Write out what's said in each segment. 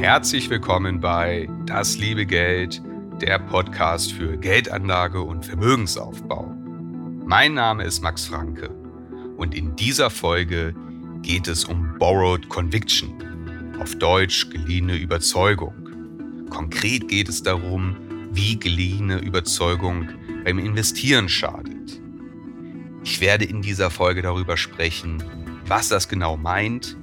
Herzlich willkommen bei Das liebe Geld, der Podcast für Geldanlage und Vermögensaufbau. Mein Name ist Max Franke und in dieser Folge geht es um Borrowed Conviction, auf Deutsch geliehene Überzeugung. Konkret geht es darum, wie geliehene Überzeugung beim Investieren schadet. Ich werde in dieser Folge darüber sprechen, was das genau meint,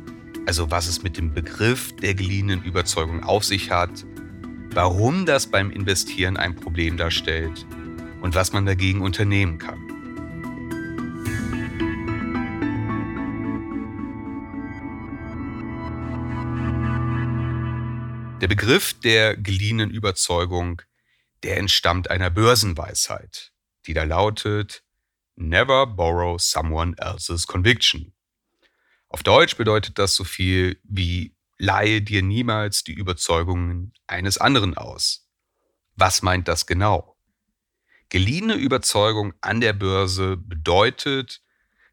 also was es mit dem Begriff der geliehenen Überzeugung auf sich hat, warum das beim Investieren ein Problem darstellt und was man dagegen unternehmen kann. Der Begriff der geliehenen Überzeugung, der entstammt einer Börsenweisheit, die da lautet, Never borrow someone else's conviction. Auf Deutsch bedeutet das so viel wie leihe dir niemals die Überzeugungen eines anderen aus. Was meint das genau? Geliehene Überzeugung an der Börse bedeutet,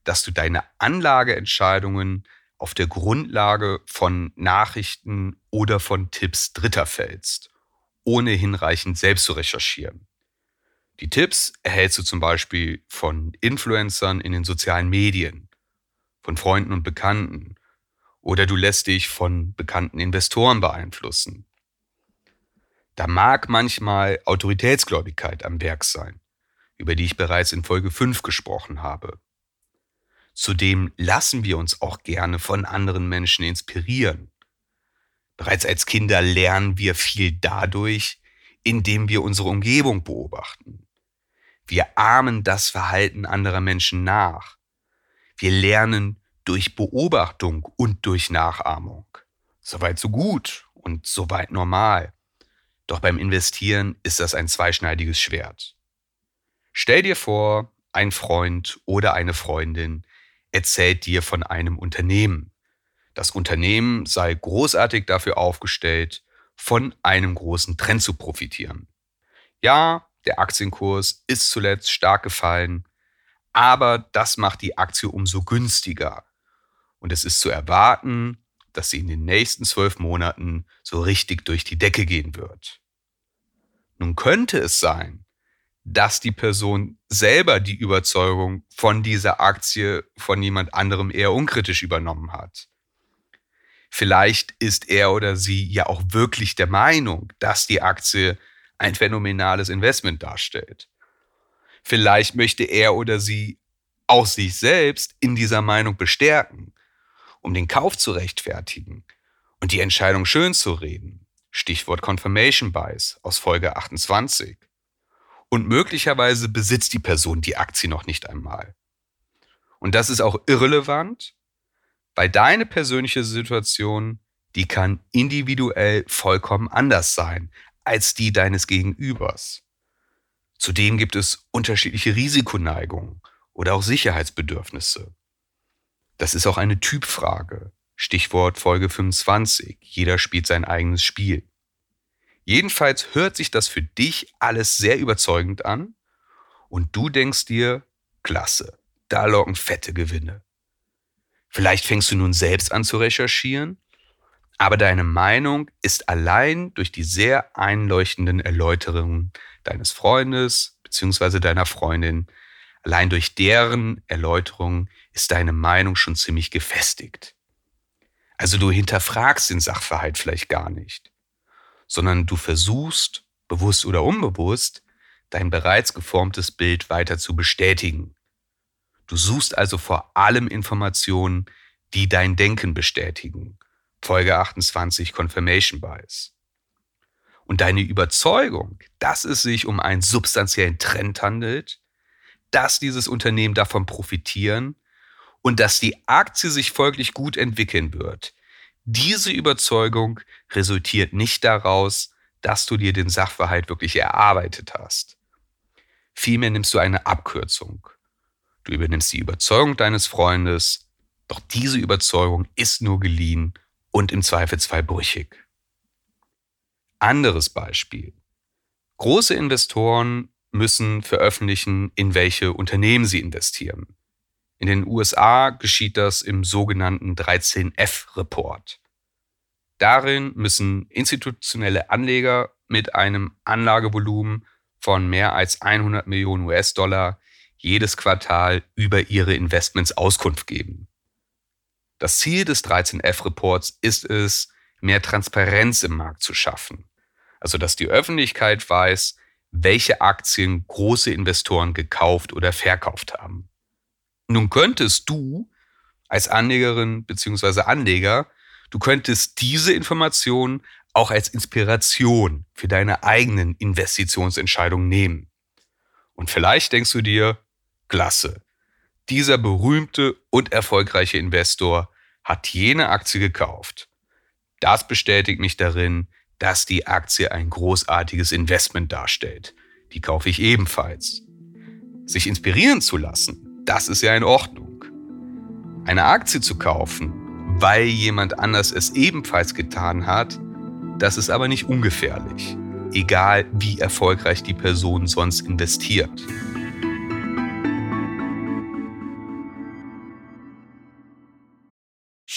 dass du deine Anlageentscheidungen auf der Grundlage von Nachrichten oder von Tipps Dritter fällst, ohne hinreichend selbst zu recherchieren. Die Tipps erhältst du zum Beispiel von Influencern in den sozialen Medien von Freunden und Bekannten. Oder du lässt dich von bekannten Investoren beeinflussen. Da mag manchmal Autoritätsgläubigkeit am Werk sein, über die ich bereits in Folge 5 gesprochen habe. Zudem lassen wir uns auch gerne von anderen Menschen inspirieren. Bereits als Kinder lernen wir viel dadurch, indem wir unsere Umgebung beobachten. Wir ahmen das Verhalten anderer Menschen nach. Wir lernen durch Beobachtung und durch Nachahmung. Soweit so gut und soweit normal. Doch beim Investieren ist das ein zweischneidiges Schwert. Stell dir vor, ein Freund oder eine Freundin erzählt dir von einem Unternehmen. Das Unternehmen sei großartig dafür aufgestellt, von einem großen Trend zu profitieren. Ja, der Aktienkurs ist zuletzt stark gefallen, aber das macht die Aktie umso günstiger. Und es ist zu erwarten, dass sie in den nächsten zwölf Monaten so richtig durch die Decke gehen wird. Nun könnte es sein, dass die Person selber die Überzeugung von dieser Aktie von jemand anderem eher unkritisch übernommen hat. Vielleicht ist er oder sie ja auch wirklich der Meinung, dass die Aktie ein phänomenales Investment darstellt. Vielleicht möchte er oder sie auch sich selbst in dieser Meinung bestärken, um den Kauf zu rechtfertigen und die Entscheidung schön zu reden. Stichwort Confirmation Bias aus Folge 28. Und möglicherweise besitzt die Person die Aktie noch nicht einmal. Und das ist auch irrelevant, weil deine persönliche Situation, die kann individuell vollkommen anders sein als die deines Gegenübers. Zudem gibt es unterschiedliche Risikoneigungen oder auch Sicherheitsbedürfnisse. Das ist auch eine Typfrage. Stichwort Folge 25. Jeder spielt sein eigenes Spiel. Jedenfalls hört sich das für dich alles sehr überzeugend an und du denkst dir, klasse, da locken fette Gewinne. Vielleicht fängst du nun selbst an zu recherchieren, aber deine Meinung ist allein durch die sehr einleuchtenden Erläuterungen deines Freundes bzw. deiner Freundin, allein durch deren Erläuterungen ist deine Meinung schon ziemlich gefestigt. Also du hinterfragst den Sachverhalt vielleicht gar nicht, sondern du versuchst, bewusst oder unbewusst, dein bereits geformtes Bild weiter zu bestätigen. Du suchst also vor allem Informationen, die dein Denken bestätigen. Folge 28 Confirmation Bias. Und deine Überzeugung, dass es sich um einen substanziellen Trend handelt, dass dieses Unternehmen davon profitieren und dass die Aktie sich folglich gut entwickeln wird. Diese Überzeugung resultiert nicht daraus, dass du dir den Sachverhalt wirklich erarbeitet hast. Vielmehr nimmst du eine Abkürzung. Du übernimmst die Überzeugung deines Freundes, doch diese Überzeugung ist nur geliehen und im Zweifelsfall brüchig. Anderes Beispiel. Große Investoren müssen veröffentlichen, in welche Unternehmen sie investieren. In den USA geschieht das im sogenannten 13F-Report. Darin müssen institutionelle Anleger mit einem Anlagevolumen von mehr als 100 Millionen US-Dollar jedes Quartal über ihre Investments Auskunft geben. Das Ziel des 13F-Reports ist es, mehr Transparenz im Markt zu schaffen. Also dass die Öffentlichkeit weiß, welche Aktien große Investoren gekauft oder verkauft haben. Nun könntest du als Anlegerin bzw. Anleger, du könntest diese Informationen auch als Inspiration für deine eigenen Investitionsentscheidungen nehmen. Und vielleicht denkst du dir, klasse, dieser berühmte und erfolgreiche Investor hat jene Aktie gekauft. Das bestätigt mich darin, dass die Aktie ein großartiges Investment darstellt. Die kaufe ich ebenfalls. Sich inspirieren zu lassen, das ist ja in Ordnung. Eine Aktie zu kaufen, weil jemand anders es ebenfalls getan hat, das ist aber nicht ungefährlich, egal wie erfolgreich die Person sonst investiert.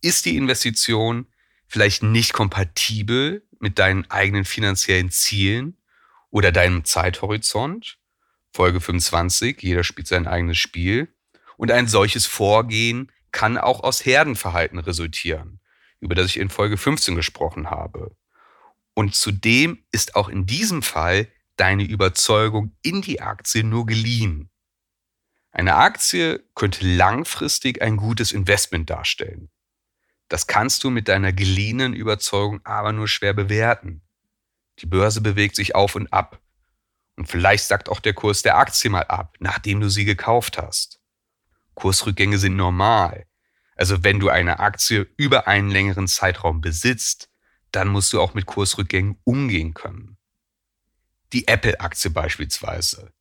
ist die Investition vielleicht nicht kompatibel mit deinen eigenen finanziellen Zielen oder deinem Zeithorizont. Folge 25, jeder spielt sein eigenes Spiel. Und ein solches Vorgehen kann auch aus Herdenverhalten resultieren, über das ich in Folge 15 gesprochen habe. Und zudem ist auch in diesem Fall deine Überzeugung in die Aktie nur geliehen. Eine Aktie könnte langfristig ein gutes Investment darstellen. Das kannst du mit deiner geliehenen Überzeugung aber nur schwer bewerten. Die Börse bewegt sich auf und ab. Und vielleicht sagt auch der Kurs der Aktie mal ab, nachdem du sie gekauft hast. Kursrückgänge sind normal. Also wenn du eine Aktie über einen längeren Zeitraum besitzt, dann musst du auch mit Kursrückgängen umgehen können. Die Apple-Aktie beispielsweise,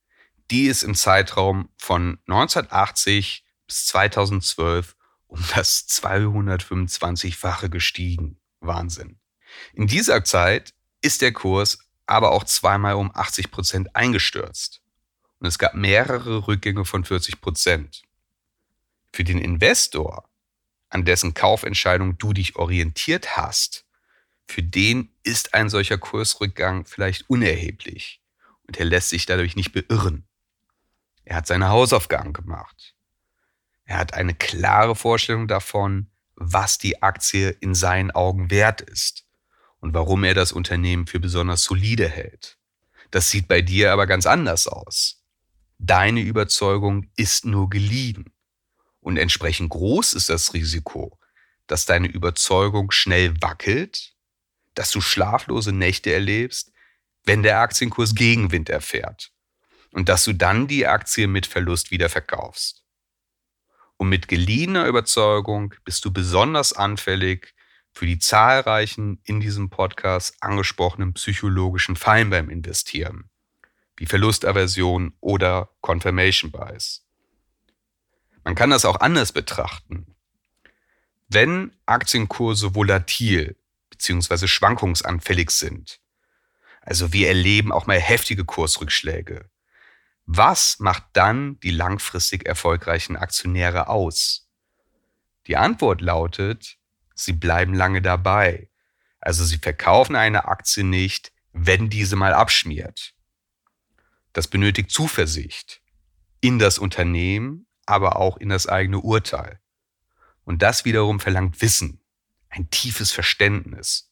die ist im Zeitraum von 1980 bis 2012 um das 225-fache gestiegen. Wahnsinn. In dieser Zeit ist der Kurs aber auch zweimal um 80 Prozent eingestürzt. Und es gab mehrere Rückgänge von 40 Prozent. Für den Investor, an dessen Kaufentscheidung du dich orientiert hast, für den ist ein solcher Kursrückgang vielleicht unerheblich und er lässt sich dadurch nicht beirren. Er hat seine Hausaufgaben gemacht. Er hat eine klare Vorstellung davon, was die Aktie in seinen Augen wert ist und warum er das Unternehmen für besonders solide hält. Das sieht bei dir aber ganz anders aus. Deine Überzeugung ist nur geliehen. Und entsprechend groß ist das Risiko, dass deine Überzeugung schnell wackelt, dass du schlaflose Nächte erlebst, wenn der Aktienkurs Gegenwind erfährt und dass du dann die Aktie mit Verlust wieder verkaufst. Und mit geliehener Überzeugung bist du besonders anfällig für die zahlreichen in diesem Podcast angesprochenen psychologischen Fallen beim Investieren, wie Verlustaversion oder Confirmation Bias. Man kann das auch anders betrachten. Wenn Aktienkurse volatil bzw. schwankungsanfällig sind, also wir erleben auch mal heftige Kursrückschläge, was macht dann die langfristig erfolgreichen Aktionäre aus? Die Antwort lautet, sie bleiben lange dabei. Also sie verkaufen eine Aktie nicht, wenn diese mal abschmiert. Das benötigt Zuversicht in das Unternehmen, aber auch in das eigene Urteil. Und das wiederum verlangt Wissen, ein tiefes Verständnis.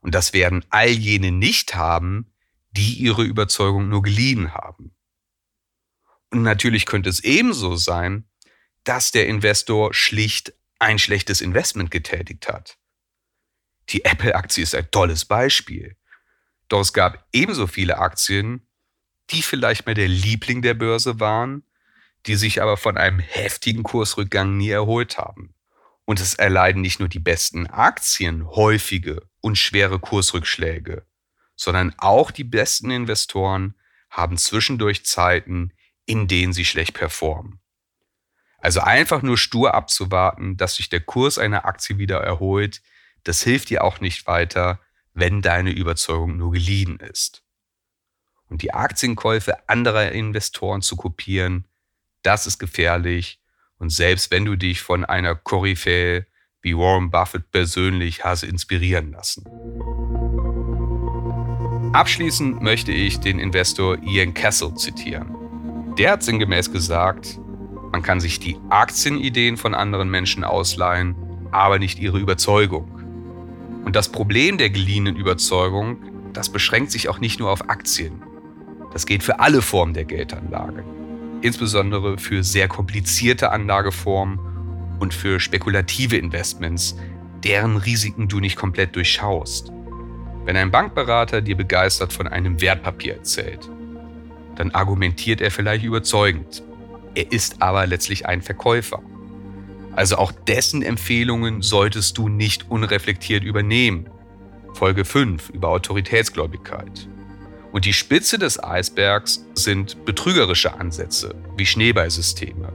Und das werden all jene nicht haben, die ihre Überzeugung nur geliehen haben. Und natürlich könnte es ebenso sein, dass der Investor schlicht ein schlechtes Investment getätigt hat. Die Apple-Aktie ist ein tolles Beispiel. Doch es gab ebenso viele Aktien, die vielleicht mal der Liebling der Börse waren, die sich aber von einem heftigen Kursrückgang nie erholt haben. Und es erleiden nicht nur die besten Aktien häufige und schwere Kursrückschläge, sondern auch die besten Investoren haben zwischendurch Zeiten, in denen sie schlecht performen. Also einfach nur stur abzuwarten, dass sich der Kurs einer Aktie wieder erholt, das hilft dir auch nicht weiter, wenn deine Überzeugung nur geliehen ist. Und die Aktienkäufe anderer Investoren zu kopieren, das ist gefährlich. Und selbst wenn du dich von einer Koryphäe wie Warren Buffett persönlich hast inspirieren lassen. Abschließend möchte ich den Investor Ian Castle zitieren. Der hat sinngemäß gesagt, man kann sich die Aktienideen von anderen Menschen ausleihen, aber nicht ihre Überzeugung. Und das Problem der geliehenen Überzeugung, das beschränkt sich auch nicht nur auf Aktien. Das geht für alle Formen der Geldanlage. Insbesondere für sehr komplizierte Anlageformen und für spekulative Investments, deren Risiken du nicht komplett durchschaust. Wenn ein Bankberater dir begeistert von einem Wertpapier erzählt, dann argumentiert er vielleicht überzeugend. Er ist aber letztlich ein Verkäufer. Also auch dessen Empfehlungen solltest du nicht unreflektiert übernehmen. Folge 5 über Autoritätsgläubigkeit. Und die Spitze des Eisbergs sind betrügerische Ansätze wie Schneeballsysteme.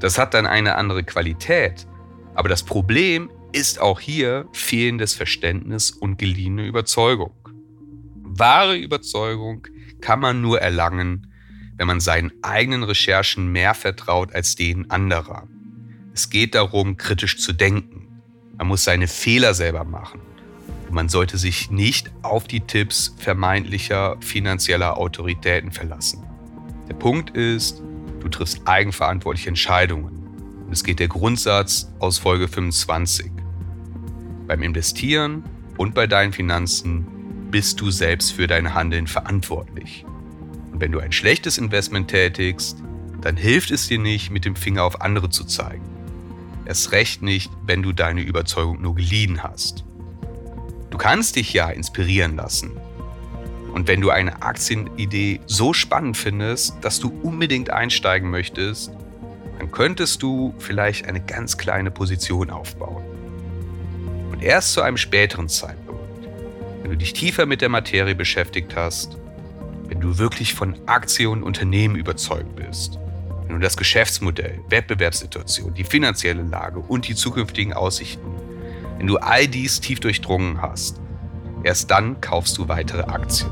Das hat dann eine andere Qualität, aber das Problem ist auch hier fehlendes Verständnis und geliehene Überzeugung. Wahre Überzeugung kann man nur erlangen, wenn man seinen eigenen Recherchen mehr vertraut als denen anderer. Es geht darum, kritisch zu denken. Man muss seine Fehler selber machen. Und man sollte sich nicht auf die Tipps vermeintlicher finanzieller Autoritäten verlassen. Der Punkt ist, du triffst eigenverantwortliche Entscheidungen. Und es geht der Grundsatz aus Folge 25. Beim Investieren und bei deinen Finanzen bist du selbst für dein Handeln verantwortlich. Und wenn du ein schlechtes Investment tätigst, dann hilft es dir nicht, mit dem Finger auf andere zu zeigen. Erst recht nicht, wenn du deine Überzeugung nur geliehen hast. Du kannst dich ja inspirieren lassen. Und wenn du eine Aktienidee so spannend findest, dass du unbedingt einsteigen möchtest, dann könntest du vielleicht eine ganz kleine Position aufbauen. Und erst zu einem späteren Zeitpunkt, wenn du dich tiefer mit der Materie beschäftigt hast, wenn du wirklich von Aktien und Unternehmen überzeugt bist, wenn du das Geschäftsmodell, Wettbewerbssituation, die finanzielle Lage und die zukünftigen Aussichten, wenn du all dies tief durchdrungen hast, erst dann kaufst du weitere Aktien.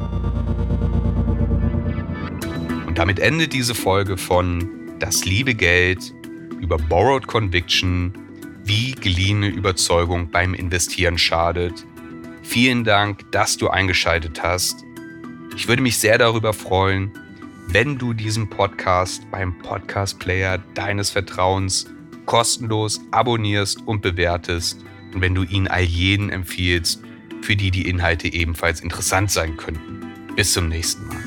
Und damit endet diese Folge von Das liebe Geld über Borrowed Conviction, wie geliehene Überzeugung beim Investieren schadet. Vielen Dank, dass du eingeschaltet hast. Ich würde mich sehr darüber freuen, wenn du diesen Podcast beim Podcast-Player deines Vertrauens kostenlos abonnierst und bewertest und wenn du ihn all jenen empfiehlst, für die die Inhalte ebenfalls interessant sein könnten. Bis zum nächsten Mal.